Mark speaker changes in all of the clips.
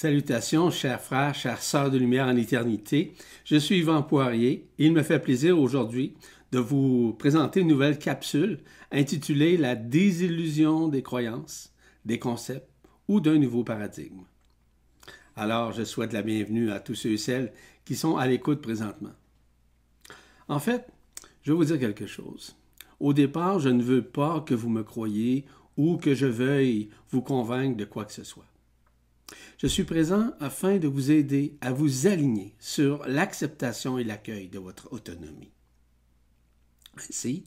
Speaker 1: Salutations, chers frères, chères sœurs de lumière en éternité. Je suis Yvan Poirier et il me fait plaisir aujourd'hui de vous présenter une nouvelle capsule intitulée La désillusion des croyances, des concepts ou d'un nouveau paradigme. Alors, je souhaite la bienvenue à tous ceux et celles qui sont à l'écoute présentement. En fait, je vais vous dire quelque chose. Au départ, je ne veux pas que vous me croyiez ou que je veuille vous convaincre de quoi que ce soit. Je suis présent afin de vous aider à vous aligner sur l'acceptation et l'accueil de votre autonomie. Ainsi,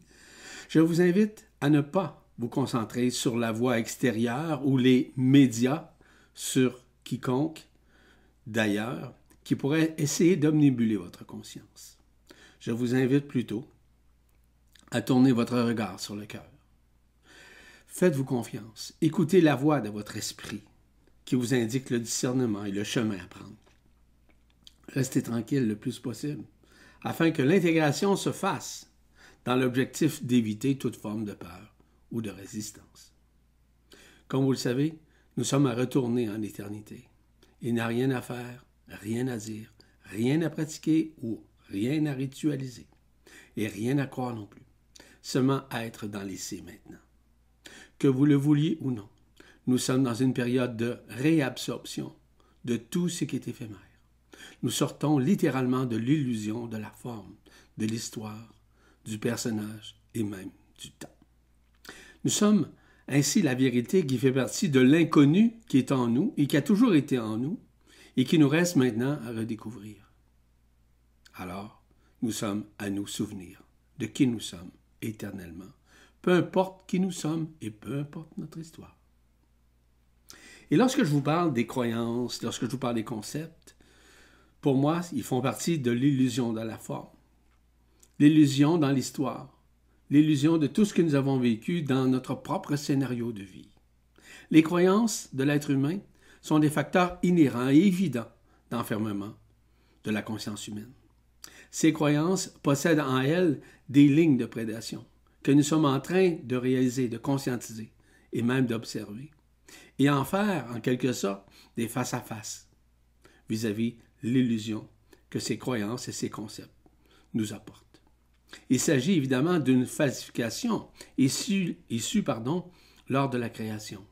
Speaker 1: je vous invite à ne pas vous concentrer sur la voie extérieure ou les médias sur quiconque d'ailleurs qui pourrait essayer d'omnibuler votre conscience. Je vous invite plutôt à tourner votre regard sur le cœur. Faites-vous confiance. Écoutez la voix de votre esprit qui vous indique le discernement et le chemin à prendre. Restez tranquille le plus possible afin que l'intégration se fasse dans l'objectif d'éviter toute forme de peur ou de résistance. Comme vous le savez, nous sommes à retourner en éternité. Il n'y a rien à faire, rien à dire, rien à pratiquer ou rien à ritualiser, et rien à croire non plus. Seulement être dans l'essai maintenant. Que vous le vouliez ou non, nous sommes dans une période de réabsorption de tout ce qui est éphémère. Nous sortons littéralement de l'illusion de la forme, de l'histoire, du personnage et même du temps. Nous sommes ainsi la vérité qui fait partie de l'inconnu qui est en nous et qui a toujours été en nous et qui nous reste maintenant à redécouvrir. Alors, nous sommes à nous souvenir de qui nous sommes éternellement, peu importe qui nous sommes et peu importe notre histoire. Et lorsque je vous parle des croyances, lorsque je vous parle des concepts, pour moi, ils font partie de l'illusion de la forme, l'illusion dans l'histoire, l'illusion de tout ce que nous avons vécu dans notre propre scénario de vie. Les croyances de l'être humain sont des facteurs inhérents et évidents d'enfermement de la conscience humaine. Ces croyances possèdent en elles des lignes de prédation que nous sommes en train de réaliser, de conscientiser et même d'observer et en faire, en quelque sorte, des face-à-face vis-à-vis l'illusion que ces croyances et ces concepts nous apportent. Il s'agit évidemment d'une falsification issue, issue pardon, lors de la création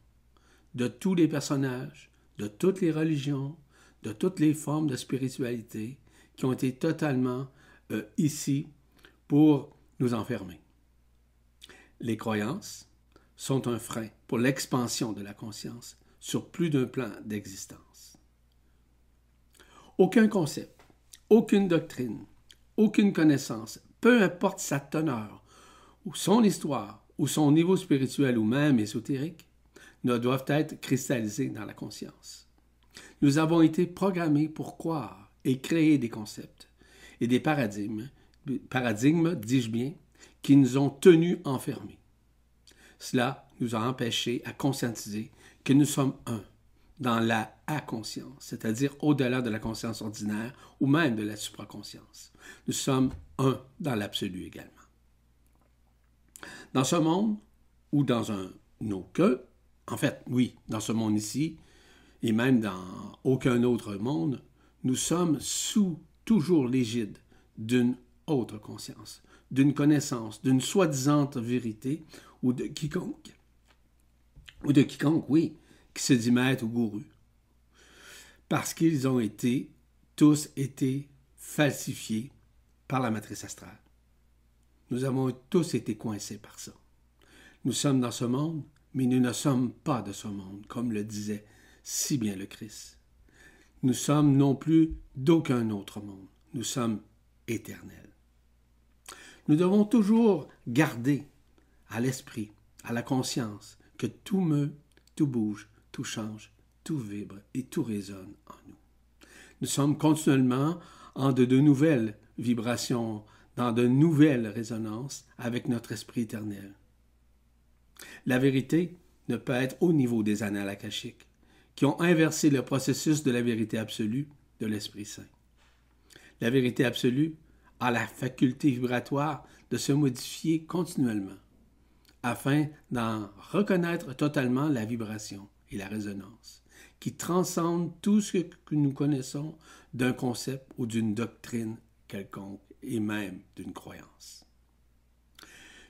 Speaker 1: de tous les personnages, de toutes les religions, de toutes les formes de spiritualité qui ont été totalement euh, ici pour nous enfermer. Les croyances, sont un frein pour l'expansion de la conscience sur plus d'un plan d'existence. Aucun concept, aucune doctrine, aucune connaissance, peu importe sa teneur, ou son histoire, ou son niveau spirituel ou même ésotérique, ne doivent être cristallisés dans la conscience. Nous avons été programmés pour croire et créer des concepts et des paradigmes, paradigmes, dis-je bien, qui nous ont tenus enfermés. Cela nous a empêchés à conscientiser que nous sommes un dans la à-conscience, c'est-à-dire au-delà de la conscience ordinaire ou même de la supraconscience. Nous sommes un dans l'absolu également. Dans ce monde, ou dans un autre, en fait, oui, dans ce monde ici, et même dans aucun autre monde, nous sommes sous toujours l'égide d'une autre conscience, d'une connaissance, d'une soi-disante vérité ou de quiconque, ou de quiconque, oui, qui se dit maître ou gourou. Parce qu'ils ont été, tous été falsifiés par la matrice astrale. Nous avons tous été coincés par ça. Nous sommes dans ce monde, mais nous ne sommes pas de ce monde, comme le disait si bien le Christ. Nous sommes non plus d'aucun autre monde. Nous sommes éternels. Nous devons toujours garder à l'esprit, à la conscience, que tout meut, tout bouge, tout change, tout vibre et tout résonne en nous. Nous sommes continuellement en de, nouvelles vibrations, dans de nouvelles résonances avec notre esprit éternel. La vérité ne peut être au niveau des annales akashiques, qui ont inversé le processus de la vérité absolue de l'Esprit Saint. La vérité absolue a la faculté vibratoire de se modifier continuellement afin d'en reconnaître totalement la vibration et la résonance, qui transcendent tout ce que nous connaissons d'un concept ou d'une doctrine quelconque et même d'une croyance.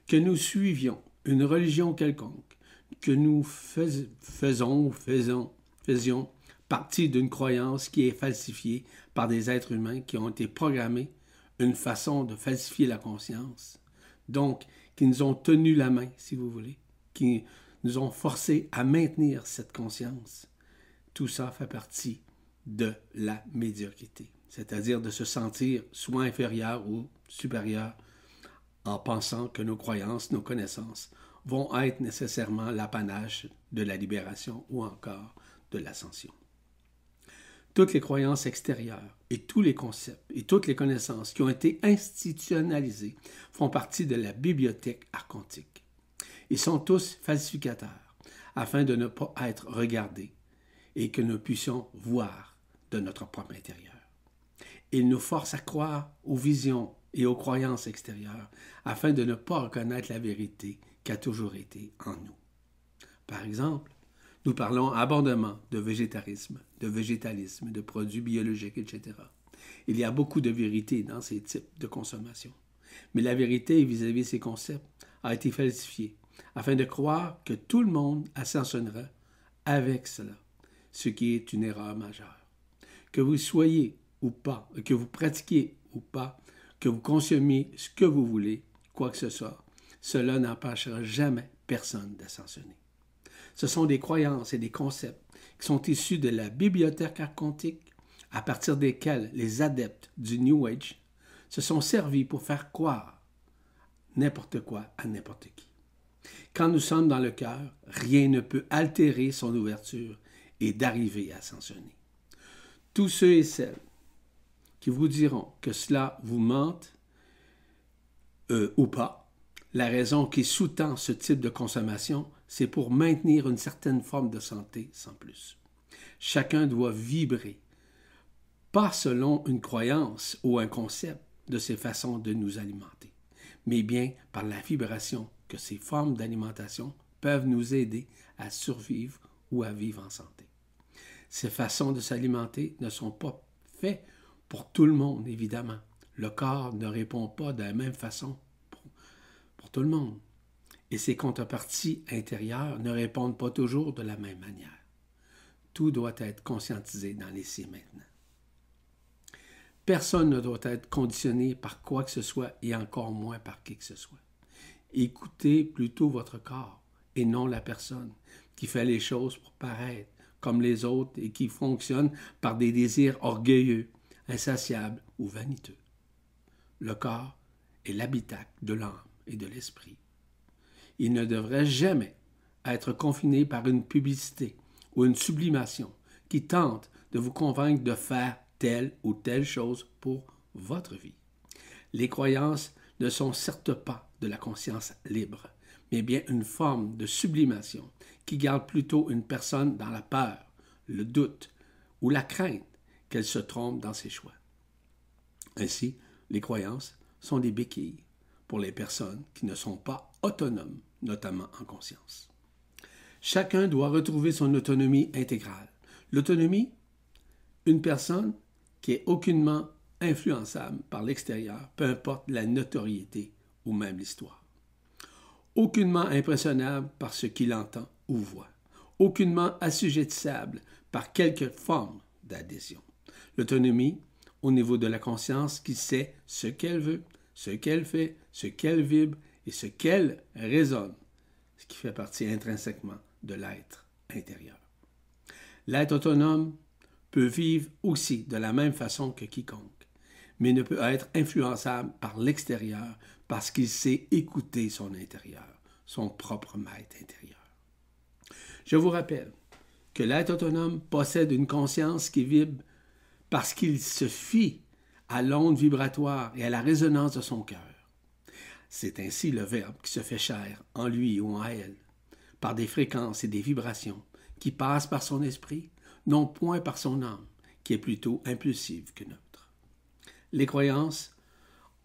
Speaker 1: Que nous suivions une religion quelconque, que nous faisons faisons, faisions partie d'une croyance qui est falsifiée par des êtres humains qui ont été programmés une façon de falsifier la conscience, donc qui nous ont tenu la main, si vous voulez, qui nous ont forcés à maintenir cette conscience. Tout ça fait partie de la médiocrité, c'est-à-dire de se sentir soit inférieur ou supérieur en pensant que nos croyances, nos connaissances vont être nécessairement l'apanage de la libération ou encore de l'ascension. Toutes les croyances extérieures et tous les concepts et toutes les connaissances qui ont été institutionnalisées font partie de la bibliothèque archontique. Ils sont tous falsificateurs afin de ne pas être regardés et que nous puissions voir de notre propre intérieur. Ils nous forcent à croire aux visions et aux croyances extérieures afin de ne pas reconnaître la vérité qui a toujours été en nous. Par exemple, nous parlons abondamment de végétarisme, de végétalisme, de produits biologiques, etc. Il y a beaucoup de vérité dans ces types de consommation. Mais la vérité vis-à-vis de ces concepts a été falsifiée afin de croire que tout le monde ascensionnera avec cela, ce qui est une erreur majeure. Que vous soyez ou pas, que vous pratiquiez ou pas, que vous consommiez ce que vous voulez, quoi que ce soit, cela n'empêchera jamais personne d'ascensionner. Ce sont des croyances et des concepts qui sont issus de la bibliothèque archontique, à partir desquels les adeptes du New Age se sont servis pour faire croire n'importe quoi à n'importe qui. Quand nous sommes dans le cœur, rien ne peut altérer son ouverture et d'arriver à ascensionner. Tous ceux et celles qui vous diront que cela vous mente euh, ou pas, la raison qui sous-tend ce type de consommation c'est pour maintenir une certaine forme de santé sans plus. Chacun doit vibrer, pas selon une croyance ou un concept de ces façons de nous alimenter, mais bien par la vibration que ces formes d'alimentation peuvent nous aider à survivre ou à vivre en santé. Ces façons de s'alimenter ne sont pas faites pour tout le monde, évidemment. Le corps ne répond pas de la même façon pour, pour tout le monde et ses contreparties intérieures ne répondent pas toujours de la même manière. Tout doit être conscientisé dans l'essai maintenant. Personne ne doit être conditionné par quoi que ce soit et encore moins par qui que ce soit. Écoutez plutôt votre corps et non la personne qui fait les choses pour paraître comme les autres et qui fonctionne par des désirs orgueilleux, insatiables ou vaniteux. Le corps est l'habitacle de l'âme et de l'esprit il ne devrait jamais être confiné par une publicité ou une sublimation qui tente de vous convaincre de faire telle ou telle chose pour votre vie. Les croyances ne sont certes pas de la conscience libre, mais bien une forme de sublimation qui garde plutôt une personne dans la peur, le doute ou la crainte qu'elle se trompe dans ses choix. Ainsi, les croyances sont des béquilles pour les personnes qui ne sont pas autonomes notamment en conscience. Chacun doit retrouver son autonomie intégrale. L'autonomie, une personne qui est aucunement influençable par l'extérieur, peu importe la notoriété ou même l'histoire. Aucunement impressionnable par ce qu'il entend ou voit. Aucunement assujettissable par quelque forme d'adhésion. L'autonomie, au niveau de la conscience qui sait ce qu'elle veut, ce qu'elle fait, ce qu'elle vibre ce qu'elle résonne, ce qui fait partie intrinsèquement de l'être intérieur. L'être autonome peut vivre aussi de la même façon que quiconque, mais ne peut être influençable par l'extérieur parce qu'il sait écouter son intérieur, son propre maître intérieur. Je vous rappelle que l'être autonome possède une conscience qui vibre parce qu'il se fie à l'onde vibratoire et à la résonance de son cœur. C'est ainsi le Verbe qui se fait chair en lui ou en elle, par des fréquences et des vibrations qui passent par son esprit, non point par son âme, qui est plutôt impulsive que neutre. Les croyances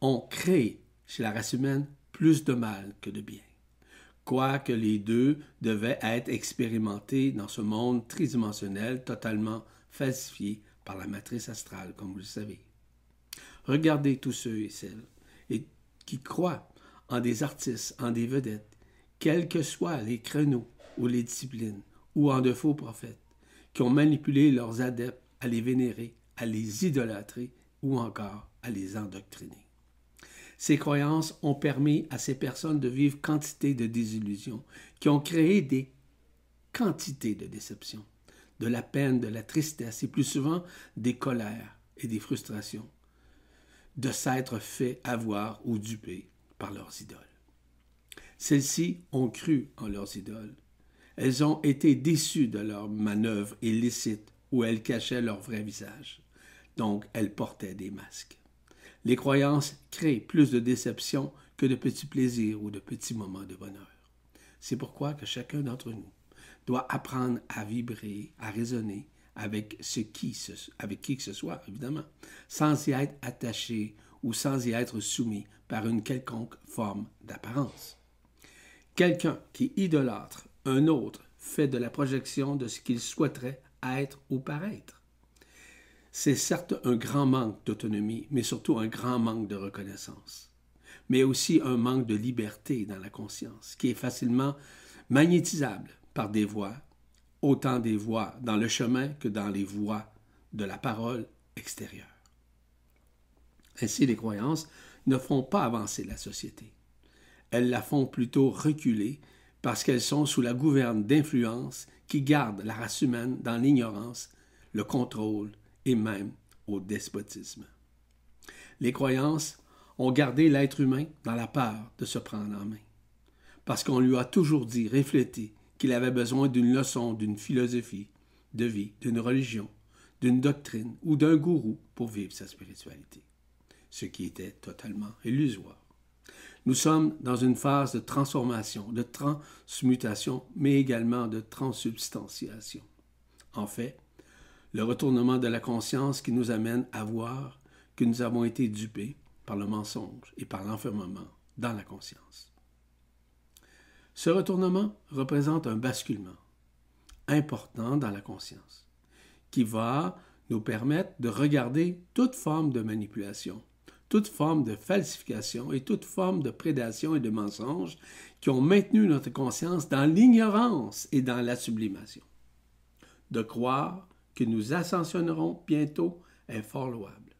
Speaker 1: ont créé chez la race humaine plus de mal que de bien. quoique les deux devaient être expérimentés dans ce monde tridimensionnel totalement falsifié par la matrice astrale, comme vous le savez. Regardez tous ceux et celles qui croient en des artistes, en des vedettes, quels que soient les créneaux ou les disciplines, ou en de faux prophètes, qui ont manipulé leurs adeptes à les vénérer, à les idolâtrer ou encore à les endoctriner. Ces croyances ont permis à ces personnes de vivre quantité de désillusions, qui ont créé des quantités de déceptions, de la peine, de la tristesse et plus souvent des colères et des frustrations, de s'être fait avoir ou duper par leurs idoles. Celles-ci ont cru en leurs idoles. Elles ont été déçues de leurs manœuvres illicites où elles cachaient leur vrai visage. Donc, elles portaient des masques. Les croyances créent plus de déception que de petits plaisirs ou de petits moments de bonheur. C'est pourquoi que chacun d'entre nous doit apprendre à vibrer, à raisonner avec, ce qui, avec qui que ce soit, évidemment, sans y être attaché ou sans y être soumis par une quelconque forme d'apparence. Quelqu'un qui idolâtre un autre fait de la projection de ce qu'il souhaiterait être ou paraître. C'est certes un grand manque d'autonomie, mais surtout un grand manque de reconnaissance, mais aussi un manque de liberté dans la conscience, qui est facilement magnétisable par des voix, autant des voix dans le chemin que dans les voix de la parole extérieure. Ainsi, les croyances ne font pas avancer la société. Elles la font plutôt reculer parce qu'elles sont sous la gouverne d'influences qui gardent la race humaine dans l'ignorance, le contrôle et même au despotisme. Les croyances ont gardé l'être humain dans la peur de se prendre en main, parce qu'on lui a toujours dit, reflété, qu'il avait besoin d'une leçon, d'une philosophie de vie, d'une religion, d'une doctrine ou d'un gourou pour vivre sa spiritualité, ce qui était totalement illusoire. Nous sommes dans une phase de transformation, de transmutation, mais également de transsubstantiation. En fait, le retournement de la conscience qui nous amène à voir que nous avons été dupés par le mensonge et par l'enfermement dans la conscience. Ce retournement représente un basculement important dans la conscience qui va nous permettre de regarder toute forme de manipulation, toute forme de falsification et toute forme de prédation et de mensonge qui ont maintenu notre conscience dans l'ignorance et dans la sublimation. De croire que nous ascensionnerons bientôt est fort louable.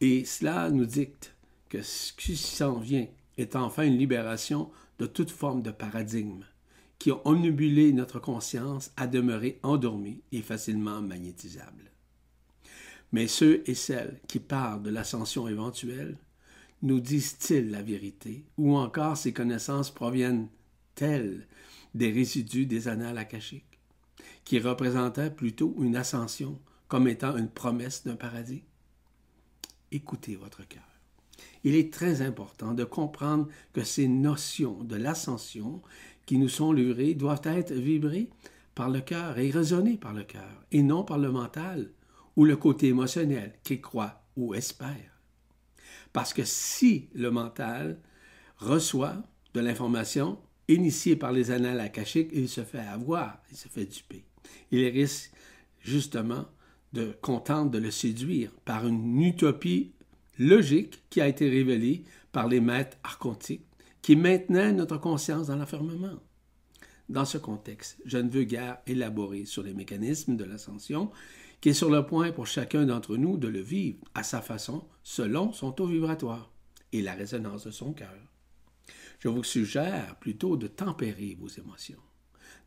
Speaker 1: Et cela nous dicte que ce qui s'en vient est enfin une libération de toute forme de paradigme qui ont onnubulé notre conscience à demeurer endormie et facilement magnétisable. Mais ceux et celles qui parlent de l'ascension éventuelle nous disent-ils la vérité ou encore ces connaissances proviennent-elles des résidus des annales akashiques? qui représentait plutôt une ascension comme étant une promesse d'un paradis? Écoutez votre cœur. Il est très important de comprendre que ces notions de l'ascension qui nous sont livrées doivent être vibrées par le cœur et résonner par le cœur, et non par le mental ou le côté émotionnel qui croit ou espère. Parce que si le mental reçoit de l'information initiée par les annales akashiques, il se fait avoir, il se fait duper il risque justement de contenter de le séduire par une utopie logique qui a été révélée par les maîtres archontiques, qui maintenait notre conscience dans l'enfermement. Dans ce contexte, je ne veux guère élaborer sur les mécanismes de l'ascension, qui est sur le point pour chacun d'entre nous de le vivre à sa façon, selon son taux vibratoire et la résonance de son cœur. Je vous suggère plutôt de tempérer vos émotions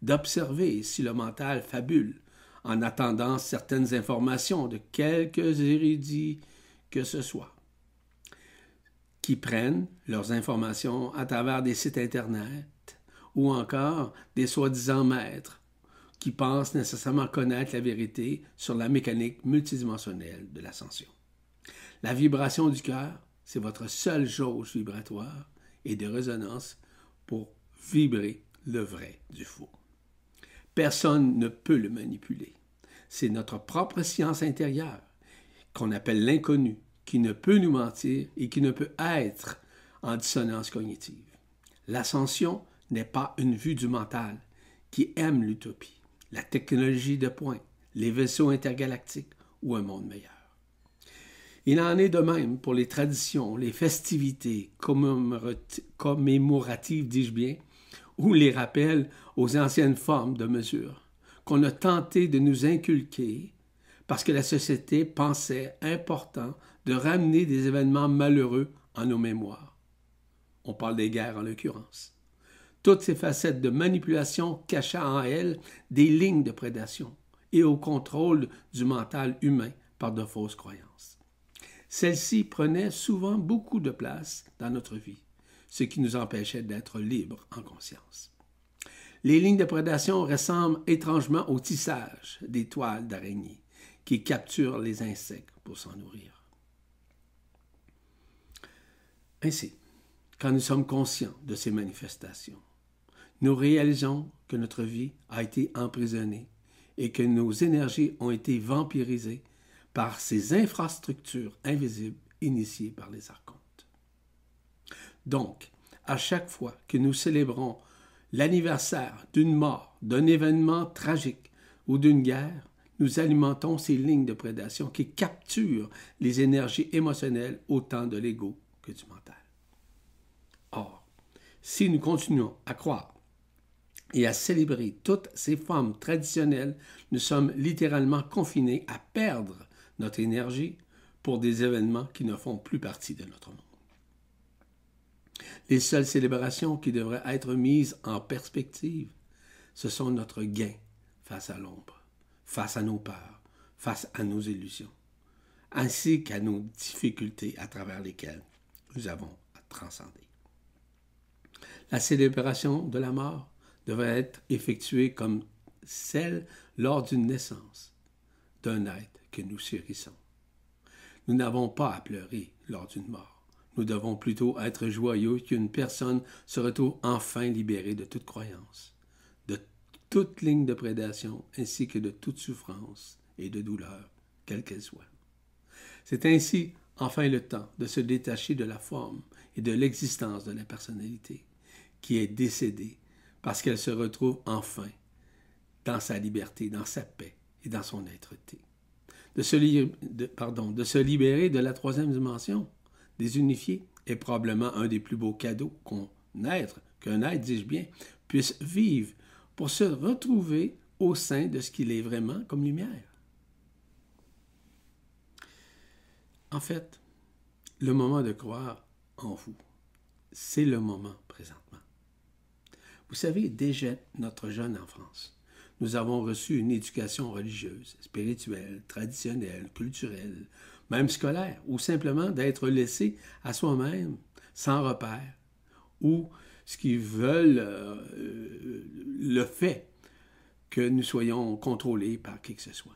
Speaker 1: d'observer si le mental fabule en attendant certaines informations de quelques érudits que ce soit, qui prennent leurs informations à travers des sites Internet ou encore des soi-disant maîtres qui pensent nécessairement connaître la vérité sur la mécanique multidimensionnelle de l'ascension. La vibration du cœur, c'est votre seule jauge vibratoire et de résonance pour vibrer le vrai du faux. Personne ne peut le manipuler. C'est notre propre science intérieure, qu'on appelle l'inconnu, qui ne peut nous mentir et qui ne peut être en dissonance cognitive. L'ascension n'est pas une vue du mental qui aime l'utopie, la technologie de pointe, les vaisseaux intergalactiques ou un monde meilleur. Il en est de même pour les traditions, les festivités commémoratives, dis-je bien, ou les rappels aux anciennes formes de mesure qu'on a tenté de nous inculquer parce que la société pensait important de ramener des événements malheureux en nos mémoires. On parle des guerres en l'occurrence. Toutes ces facettes de manipulation cachaient en elles des lignes de prédation et au contrôle du mental humain par de fausses croyances. Celles-ci prenaient souvent beaucoup de place dans notre vie, ce qui nous empêchait d'être libres en conscience. Les lignes de prédation ressemblent étrangement au tissage des toiles d'araignée qui capturent les insectes pour s'en nourrir. Ainsi, quand nous sommes conscients de ces manifestations, nous réalisons que notre vie a été emprisonnée et que nos énergies ont été vampirisées par ces infrastructures invisibles initiées par les archontes. Donc, à chaque fois que nous célébrons l'anniversaire d'une mort, d'un événement tragique ou d'une guerre, nous alimentons ces lignes de prédation qui capturent les énergies émotionnelles autant de l'ego que du mental. Or, si nous continuons à croire et à célébrer toutes ces formes traditionnelles, nous sommes littéralement confinés à perdre notre énergie pour des événements qui ne font plus partie de notre monde. Les seules célébrations qui devraient être mises en perspective, ce sont notre gain face à l'ombre, face à nos peurs, face à nos illusions, ainsi qu'à nos difficultés à travers lesquelles nous avons à transcender. La célébration de la mort devrait être effectuée comme celle lors d'une naissance d'un être que nous chérissons. Nous n'avons pas à pleurer lors d'une mort. Nous devons plutôt être joyeux qu'une personne se retrouve enfin libérée de toute croyance, de toute ligne de prédation, ainsi que de toute souffrance et de douleur, quelle qu'elle soit. C'est ainsi enfin le temps de se détacher de la forme et de l'existence de la personnalité, qui est décédée parce qu'elle se retrouve enfin dans sa liberté, dans sa paix et dans son être-té. De, se de, se libérer de la troisième dimension, désunifié est probablement un des plus beaux cadeaux être, qu'un être, dis-je bien, puisse vivre pour se retrouver au sein de ce qu'il est vraiment comme lumière. En fait, le moment de croire en vous, c'est le moment présentement. Vous savez, déjà notre jeune enfance, nous avons reçu une éducation religieuse, spirituelle, traditionnelle, culturelle, même scolaire, ou simplement d'être laissé à soi-même, sans repère, ou ce qu'ils veulent euh, le fait que nous soyons contrôlés par qui que ce soit.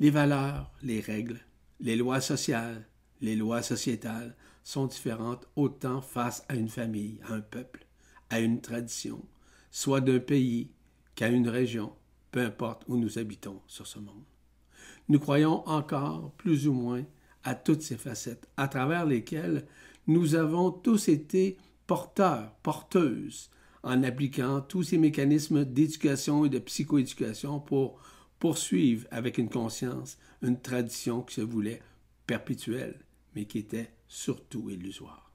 Speaker 1: Les valeurs, les règles, les lois sociales, les lois sociétales sont différentes autant face à une famille, à un peuple, à une tradition, soit d'un pays qu'à une région, peu importe où nous habitons sur ce monde. Nous croyons encore, plus ou moins, à toutes ces facettes, à travers lesquelles nous avons tous été porteurs, porteuses, en appliquant tous ces mécanismes d'éducation et de psychoéducation pour poursuivre avec une conscience une tradition qui se voulait perpétuelle, mais qui était surtout illusoire.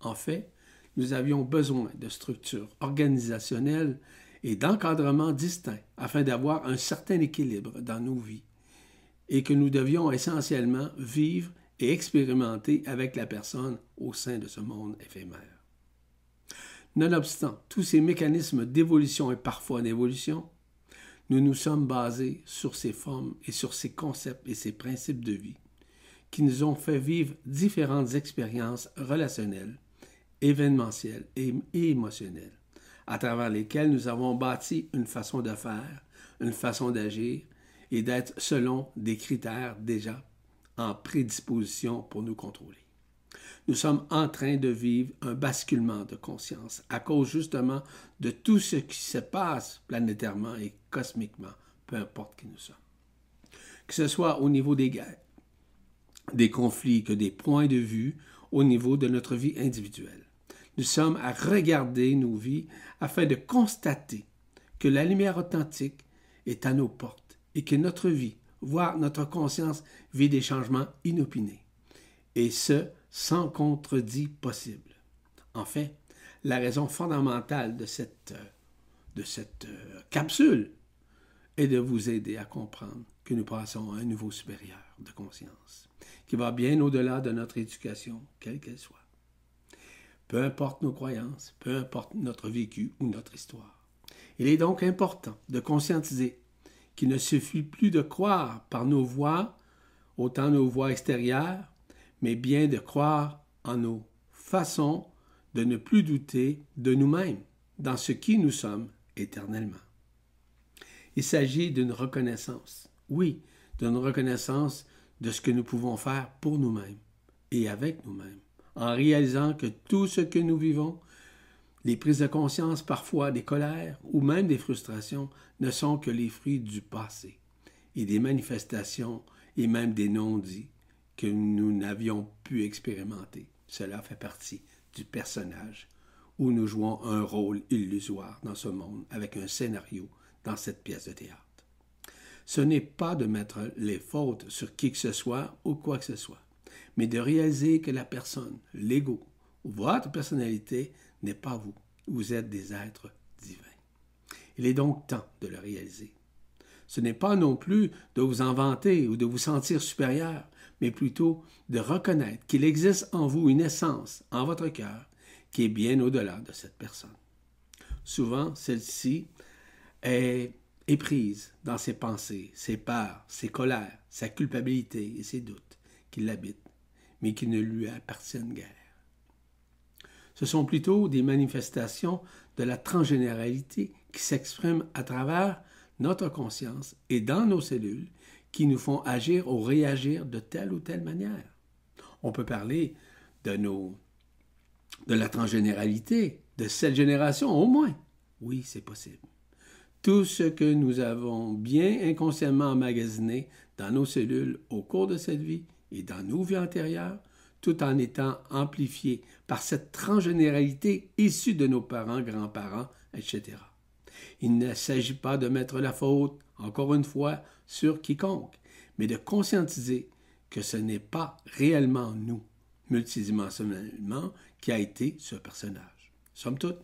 Speaker 1: En fait, nous avions besoin de structures organisationnelles et d'encadrements distincts afin d'avoir un certain équilibre dans nos vies et que nous devions essentiellement vivre et expérimenter avec la personne au sein de ce monde éphémère. Nonobstant tous ces mécanismes d'évolution et parfois d'évolution, nous nous sommes basés sur ces formes et sur ces concepts et ces principes de vie qui nous ont fait vivre différentes expériences relationnelles, événementielles et émotionnelles, à travers lesquelles nous avons bâti une façon de faire, une façon d'agir et d'être selon des critères déjà en prédisposition pour nous contrôler. Nous sommes en train de vivre un basculement de conscience à cause justement de tout ce qui se passe planétairement et cosmiquement, peu importe qui nous sommes. Que ce soit au niveau des guerres, des conflits, que des points de vue au niveau de notre vie individuelle. Nous sommes à regarder nos vies afin de constater que la lumière authentique est à nos portes et que notre vie, voire notre conscience, vit des changements inopinés. Et ce, sans contredit possible. En fait, la raison fondamentale de cette, de cette euh, capsule est de vous aider à comprendre que nous passons à un niveau supérieur de conscience, qui va bien au-delà de notre éducation, quelle qu'elle soit. Peu importe nos croyances, peu importe notre vécu ou notre histoire. Il est donc important de conscientiser qu'il ne suffit plus de croire par nos voix, autant nos voix extérieures, mais bien de croire en nos façons de ne plus douter de nous-mêmes, dans ce qui nous sommes éternellement. Il s'agit d'une reconnaissance, oui, d'une reconnaissance de ce que nous pouvons faire pour nous-mêmes et avec nous-mêmes, en réalisant que tout ce que nous vivons, les prises de conscience, parfois des colères ou même des frustrations, ne sont que les fruits du passé et des manifestations et même des non-dits que nous n'avions pu expérimenter. Cela fait partie du personnage où nous jouons un rôle illusoire dans ce monde avec un scénario dans cette pièce de théâtre. Ce n'est pas de mettre les fautes sur qui que ce soit ou quoi que ce soit, mais de réaliser que la personne, l'ego, votre personnalité n'est pas vous. Vous êtes des êtres divins. Il est donc temps de le réaliser. Ce n'est pas non plus de vous inventer ou de vous sentir supérieur, mais plutôt de reconnaître qu'il existe en vous une essence, en votre cœur, qui est bien au-delà de cette personne. Souvent, celle-ci est, prise dans ses pensées, ses peurs, ses colères, sa culpabilité et ses doutes qui l'habitent, mais qui ne lui appartiennent guère. Ce sont plutôt des manifestations de la transgénéralité qui s'expriment à travers notre conscience et dans nos cellules qui nous font agir ou réagir de telle ou telle manière. On peut parler de nos de la transgénéralité, de cette génération au moins. Oui, c'est possible. Tout ce que nous avons bien inconsciemment emmagasiné dans nos cellules au cours de cette vie et dans nos vies antérieures, tout en étant amplifié par cette transgénéralité issue de nos parents, grands-parents, etc. Il ne s'agit pas de mettre la faute, encore une fois, sur quiconque, mais de conscientiser que ce n'est pas réellement nous, multidimensionnellement, qui a été ce personnage. Somme toute,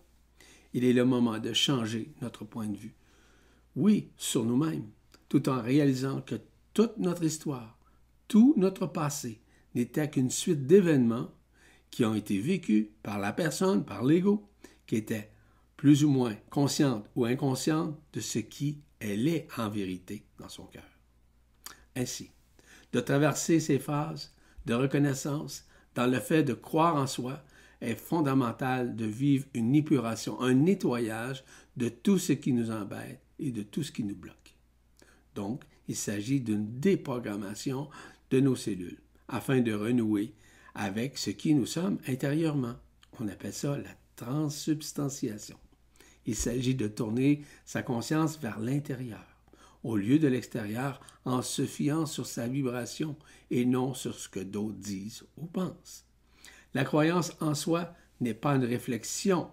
Speaker 1: il est le moment de changer notre point de vue. Oui, sur nous-mêmes, tout en réalisant que toute notre histoire, tout notre passé n'était qu'une suite d'événements qui ont été vécus par la personne, par l'ego, qui était plus ou moins consciente ou inconsciente de ce qui elle est en vérité dans son cœur. Ainsi, de traverser ces phases de reconnaissance dans le fait de croire en soi est fondamental de vivre une épuration, un nettoyage de tout ce qui nous embête et de tout ce qui nous bloque. Donc, il s'agit d'une déprogrammation de nos cellules afin de renouer avec ce qui nous sommes intérieurement. On appelle ça la transsubstantiation. Il s'agit de tourner sa conscience vers l'intérieur, au lieu de l'extérieur, en se fiant sur sa vibration et non sur ce que d'autres disent ou pensent. La croyance en soi n'est pas une réflexion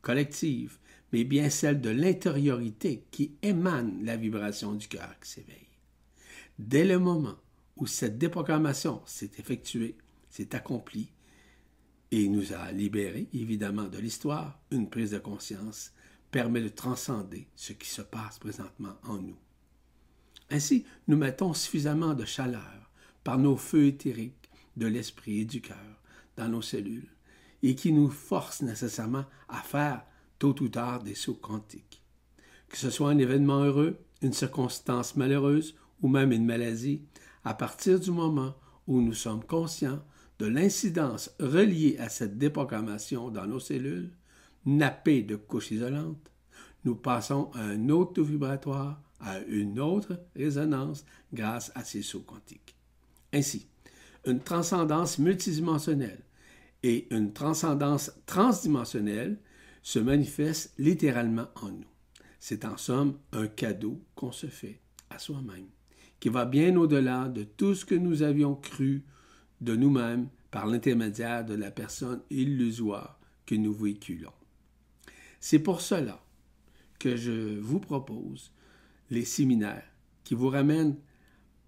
Speaker 1: collective, mais bien celle de l'intériorité qui émane la vibration du cœur qui s'éveille. Dès le moment où cette déprogrammation s'est effectuée, s'est accomplie, et nous a libérés, évidemment, de l'histoire, une prise de conscience permet de transcender ce qui se passe présentement en nous. Ainsi, nous mettons suffisamment de chaleur par nos feux éthériques de l'esprit et du cœur dans nos cellules et qui nous forcent nécessairement à faire tôt ou tard des sauts quantiques. Que ce soit un événement heureux, une circonstance malheureuse ou même une maladie, à partir du moment où nous sommes conscients de l'incidence reliée à cette déprogrammation dans nos cellules, nappées de couches isolantes, nous passons à un autre vibratoire, à une autre résonance grâce à ces sauts quantiques. Ainsi, une transcendance multidimensionnelle et une transcendance transdimensionnelle se manifestent littéralement en nous. C'est en somme un cadeau qu'on se fait à soi-même, qui va bien au-delà de tout ce que nous avions cru de nous-mêmes par l'intermédiaire de la personne illusoire que nous véhiculons. C'est pour cela que je vous propose les séminaires qui vous ramènent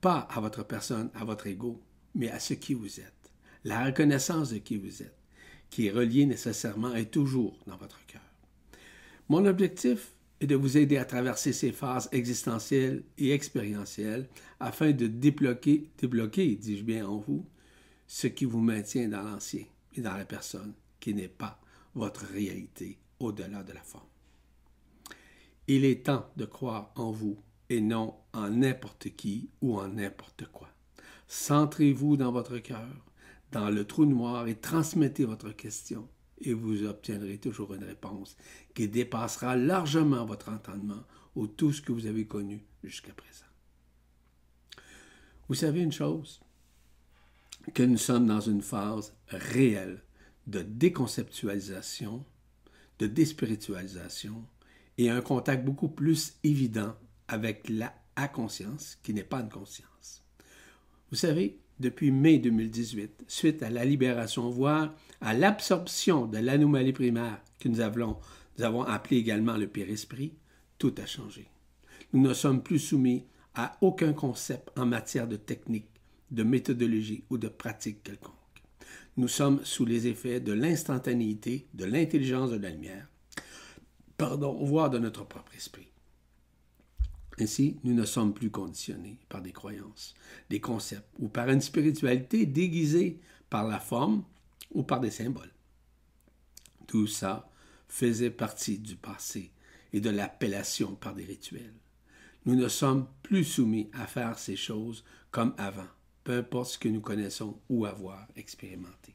Speaker 1: pas à votre personne, à votre ego, mais à ce qui vous êtes. La reconnaissance de qui vous êtes, qui est reliée nécessairement et toujours dans votre cœur. Mon objectif est de vous aider à traverser ces phases existentielles et expérientielles afin de débloquer, débloquer, dis-je bien en vous, ce qui vous maintient dans l'ancien et dans la personne qui n'est pas votre réalité au-delà de la forme. Il est temps de croire en vous et non en n'importe qui ou en n'importe quoi. Centrez-vous dans votre cœur, dans le trou noir et transmettez votre question et vous obtiendrez toujours une réponse qui dépassera largement votre entendement ou tout ce que vous avez connu jusqu'à présent. Vous savez une chose, que nous sommes dans une phase réelle de déconceptualisation, de déspiritualisation et un contact beaucoup plus évident avec la conscience qui n'est pas une conscience. Vous savez, depuis mai 2018, suite à la libération, voire à l'absorption de l'anomalie primaire que nous avons, nous avons appelé également le père-esprit, tout a changé. Nous ne sommes plus soumis à aucun concept en matière de technique, de méthodologie ou de pratique quelconque. Nous sommes sous les effets de l'instantanéité, de l'intelligence de la lumière, pardon, voire de notre propre esprit. Ainsi, nous ne sommes plus conditionnés par des croyances, des concepts ou par une spiritualité déguisée par la forme ou par des symboles. Tout ça faisait partie du passé et de l'appellation par des rituels. Nous ne sommes plus soumis à faire ces choses comme avant, peu importe ce que nous connaissons ou avoir expérimenté.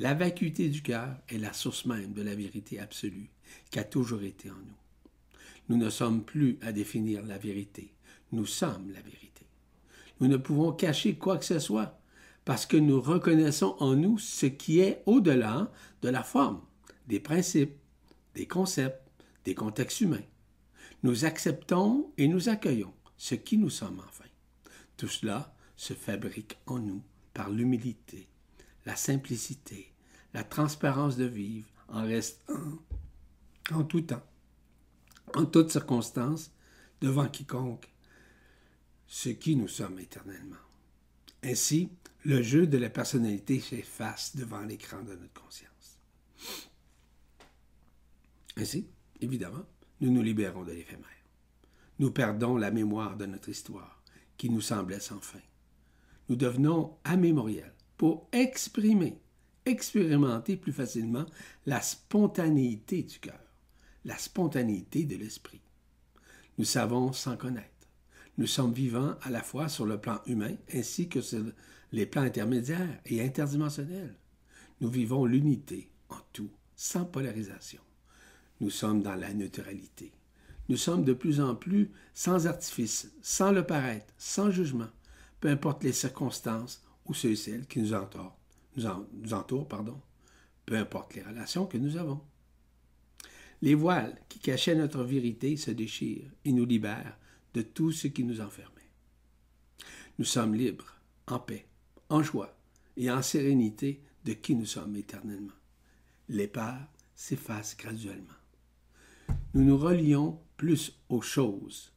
Speaker 1: La vacuité du cœur est la source même de la vérité absolue qui a toujours été en nous. Nous ne sommes plus à définir la vérité. Nous sommes la vérité. Nous ne pouvons cacher quoi que ce soit parce que nous reconnaissons en nous ce qui est au-delà de la forme, des principes, des concepts, des contextes humains. Nous acceptons et nous accueillons ce qui nous sommes enfin. Tout cela se fabrique en nous par l'humilité, la simplicité, la transparence de vivre en restant en tout temps en toutes circonstances, devant quiconque, ce qui nous sommes éternellement. Ainsi, le jeu de la personnalité s'efface devant l'écran de notre conscience. Ainsi, évidemment, nous nous libérons de l'éphémère. Nous perdons la mémoire de notre histoire, qui nous semblait sans fin. Nous devenons amémoriels pour exprimer, expérimenter plus facilement la spontanéité du cœur la spontanéité de l'esprit. Nous savons sans connaître. Nous sommes vivants à la fois sur le plan humain ainsi que sur les plans intermédiaires et interdimensionnels. Nous vivons l'unité en tout, sans polarisation. Nous sommes dans la neutralité. Nous sommes de plus en plus sans artifice, sans le paraître, sans jugement, peu importe les circonstances ou ceux et celles qui nous entourent, pardon, peu importe les relations que nous avons. Les voiles qui cachaient notre vérité se déchirent et nous libèrent de tout ce qui nous enfermait. Nous sommes libres, en paix, en joie et en sérénité de qui nous sommes éternellement. Les parts s'effacent graduellement. Nous nous relions plus aux choses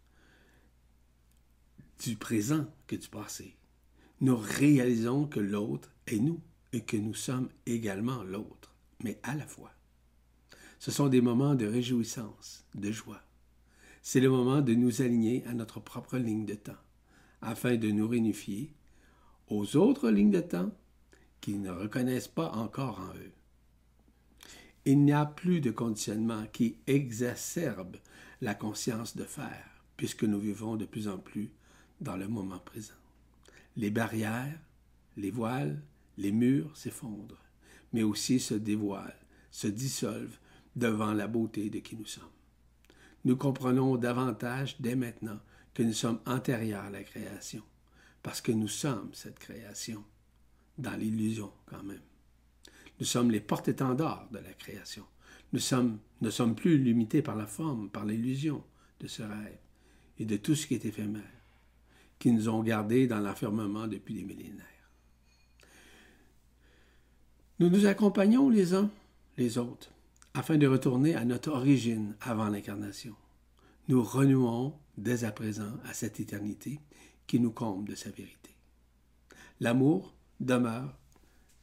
Speaker 1: du présent que du passé. Nous réalisons que l'autre est nous et que nous sommes également l'autre, mais à la fois. Ce sont des moments de réjouissance, de joie. C'est le moment de nous aligner à notre propre ligne de temps, afin de nous réunifier aux autres lignes de temps qui ne reconnaissent pas encore en eux. Il n'y a plus de conditionnement qui exacerbe la conscience de faire, puisque nous vivons de plus en plus dans le moment présent. Les barrières, les voiles, les murs s'effondrent, mais aussi se dévoilent, se dissolvent devant la beauté de qui nous sommes. Nous comprenons davantage dès maintenant que nous sommes antérieurs à la création, parce que nous sommes cette création, dans l'illusion quand même. Nous sommes les porte-étendards de la création. Nous ne sommes plus limités par la forme, par l'illusion de ce rêve et de tout ce qui est éphémère, qui nous ont gardés dans l'enfermement depuis des millénaires. Nous nous accompagnons les uns les autres, afin de retourner à notre origine avant l'incarnation. Nous renouons dès à présent à cette éternité qui nous comble de sa vérité. L'amour demeure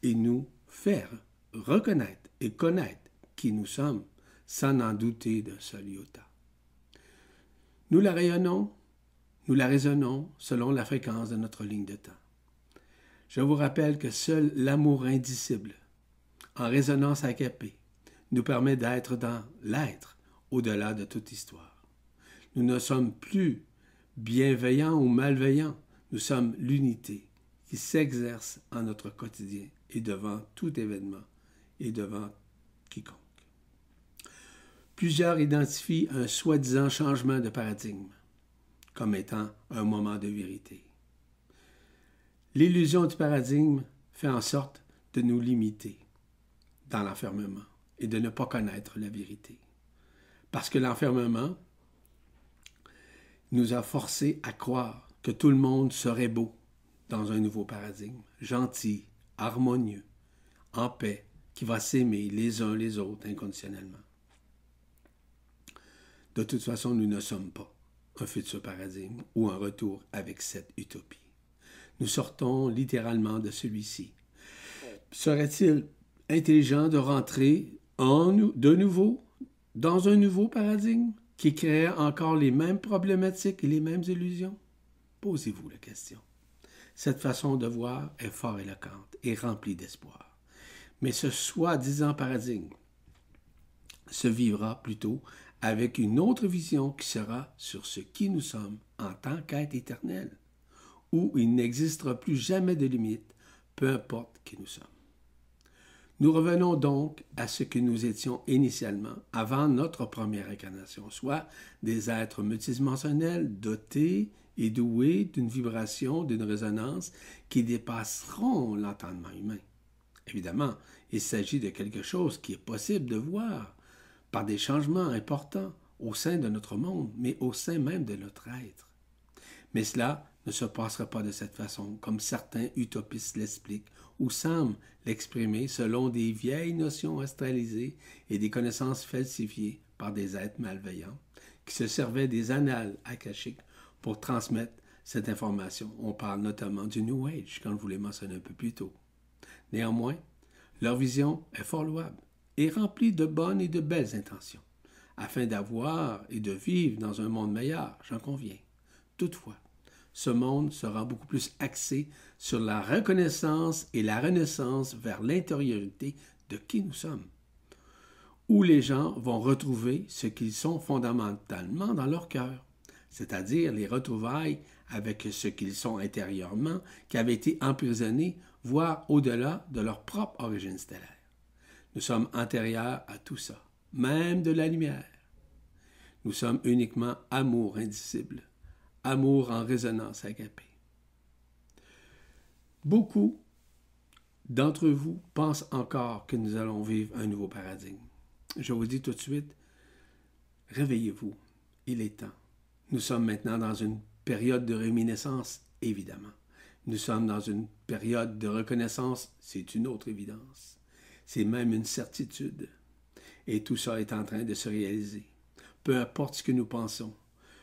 Speaker 1: et nous faire reconnaître et connaître qui nous sommes sans n'en douter d'un seul iota. Nous la rayonnons, nous la raisonnons selon la fréquence de notre ligne de temps. Je vous rappelle que seul l'amour indicible, en résonance agapée, nous permet d'être dans l'être au-delà de toute histoire. Nous ne sommes plus bienveillants ou malveillants, nous sommes l'unité qui s'exerce en notre quotidien et devant tout événement et devant quiconque. Plusieurs identifient un soi-disant changement de paradigme comme étant un moment de vérité. L'illusion du paradigme fait en sorte de nous limiter dans l'enfermement et de ne pas connaître la vérité. Parce que l'enfermement nous a forcés à croire que tout le monde serait beau dans un nouveau paradigme, gentil, harmonieux, en paix, qui va s'aimer les uns les autres inconditionnellement. De toute façon, nous ne sommes pas un futur paradigme ou un retour avec cette utopie. Nous sortons littéralement de celui-ci. Serait-il intelligent de rentrer en, de nouveau dans un nouveau paradigme qui crée encore les mêmes problématiques et les mêmes illusions? Posez-vous la question. Cette façon de voir est fort éloquente et remplie d'espoir. Mais ce soi-disant paradigme se vivra plutôt avec une autre vision qui sera sur ce qui nous sommes en tant qu'être éternel, où il n'existera plus jamais de limite, peu importe qui nous sommes. Nous revenons donc à ce que nous étions initialement avant notre première incarnation, soit des êtres multidimensionnels dotés et doués d'une vibration, d'une résonance qui dépasseront l'entendement humain. Évidemment, il s'agit de quelque chose qui est possible de voir par des changements importants au sein de notre monde, mais au sein même de notre être. Mais cela ne se passera pas de cette façon, comme certains utopistes l'expliquent ou semblent l'exprimer selon des vieilles notions astralisées et des connaissances falsifiées par des êtres malveillants qui se servaient des annales akashiques pour transmettre cette information. On parle notamment du New Age, comme je vous l'ai mentionné un peu plus tôt. Néanmoins, leur vision est fort louable et remplie de bonnes et de belles intentions, afin d'avoir et de vivre dans un monde meilleur, j'en conviens. Toutefois, ce monde sera beaucoup plus axé sur la reconnaissance et la renaissance vers l'intériorité de qui nous sommes, où les gens vont retrouver ce qu'ils sont fondamentalement dans leur cœur, c'est-à-dire les retrouvailles avec ce qu'ils sont intérieurement, qui avaient été emprisonnés, voire au-delà de leur propre origine stellaire. Nous sommes antérieurs à tout ça, même de la lumière. Nous sommes uniquement amour indicible, amour en résonance agapée. Beaucoup d'entre vous pensent encore que nous allons vivre un nouveau paradigme. Je vous dis tout de suite, réveillez-vous, il est temps. Nous sommes maintenant dans une période de réminiscence, évidemment. Nous sommes dans une période de reconnaissance, c'est une autre évidence. C'est même une certitude. Et tout ça est en train de se réaliser. Peu importe ce que nous pensons,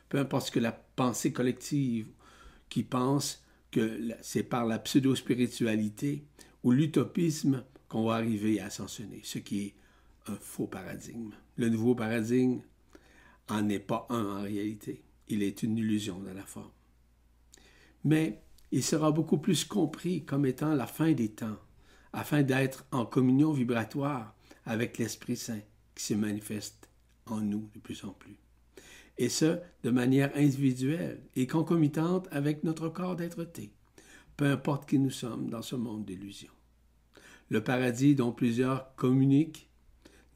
Speaker 1: peu importe ce que la pensée collective qui pense que c'est par la pseudo-spiritualité ou l'utopisme qu'on va arriver à ascensionner, ce qui est un faux paradigme. Le nouveau paradigme en est pas un en réalité. Il est une illusion dans la forme. Mais il sera beaucoup plus compris comme étant la fin des temps, afin d'être en communion vibratoire avec l'Esprit Saint qui se manifeste en nous de plus en plus et ce, de manière individuelle et concomitante avec notre corps d'être-té, peu importe qui nous sommes dans ce monde d'illusions. Le paradis dont plusieurs communiquent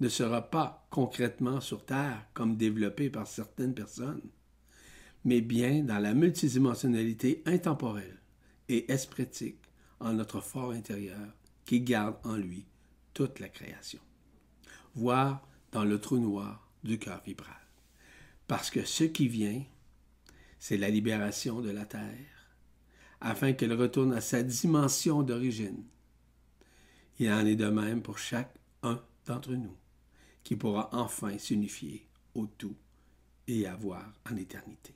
Speaker 1: ne sera pas concrètement sur Terre comme développé par certaines personnes, mais bien dans la multidimensionnalité intemporelle et espritique en notre fort intérieur qui garde en lui toute la création, voire dans le trou noir du cœur vibral. Parce que ce qui vient, c'est la libération de la terre, afin qu'elle retourne à sa dimension d'origine. Il en est de même pour chaque un d'entre nous qui pourra enfin s'unifier au tout et avoir en éternité.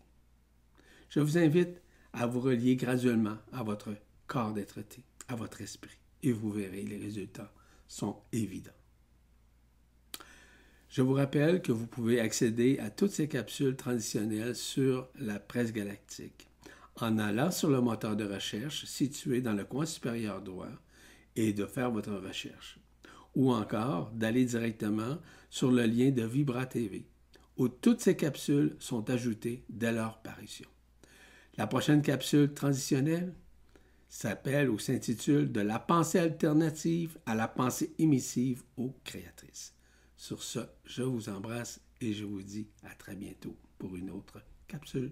Speaker 1: Je vous invite à vous relier graduellement à votre corps d'être à votre esprit, et vous verrez, les résultats sont évidents. Je vous rappelle que vous pouvez accéder à toutes ces capsules transitionnelles sur la presse galactique en allant sur le moteur de recherche situé dans le coin supérieur droit et de faire votre recherche. Ou encore d'aller directement sur le lien de Vibra TV, où toutes ces capsules sont ajoutées dès leur parution. La prochaine capsule transitionnelle s'appelle ou s'intitule De la pensée alternative à la pensée émissive aux créatrices. Sur ce, je vous embrasse et je vous dis à très bientôt pour une autre capsule.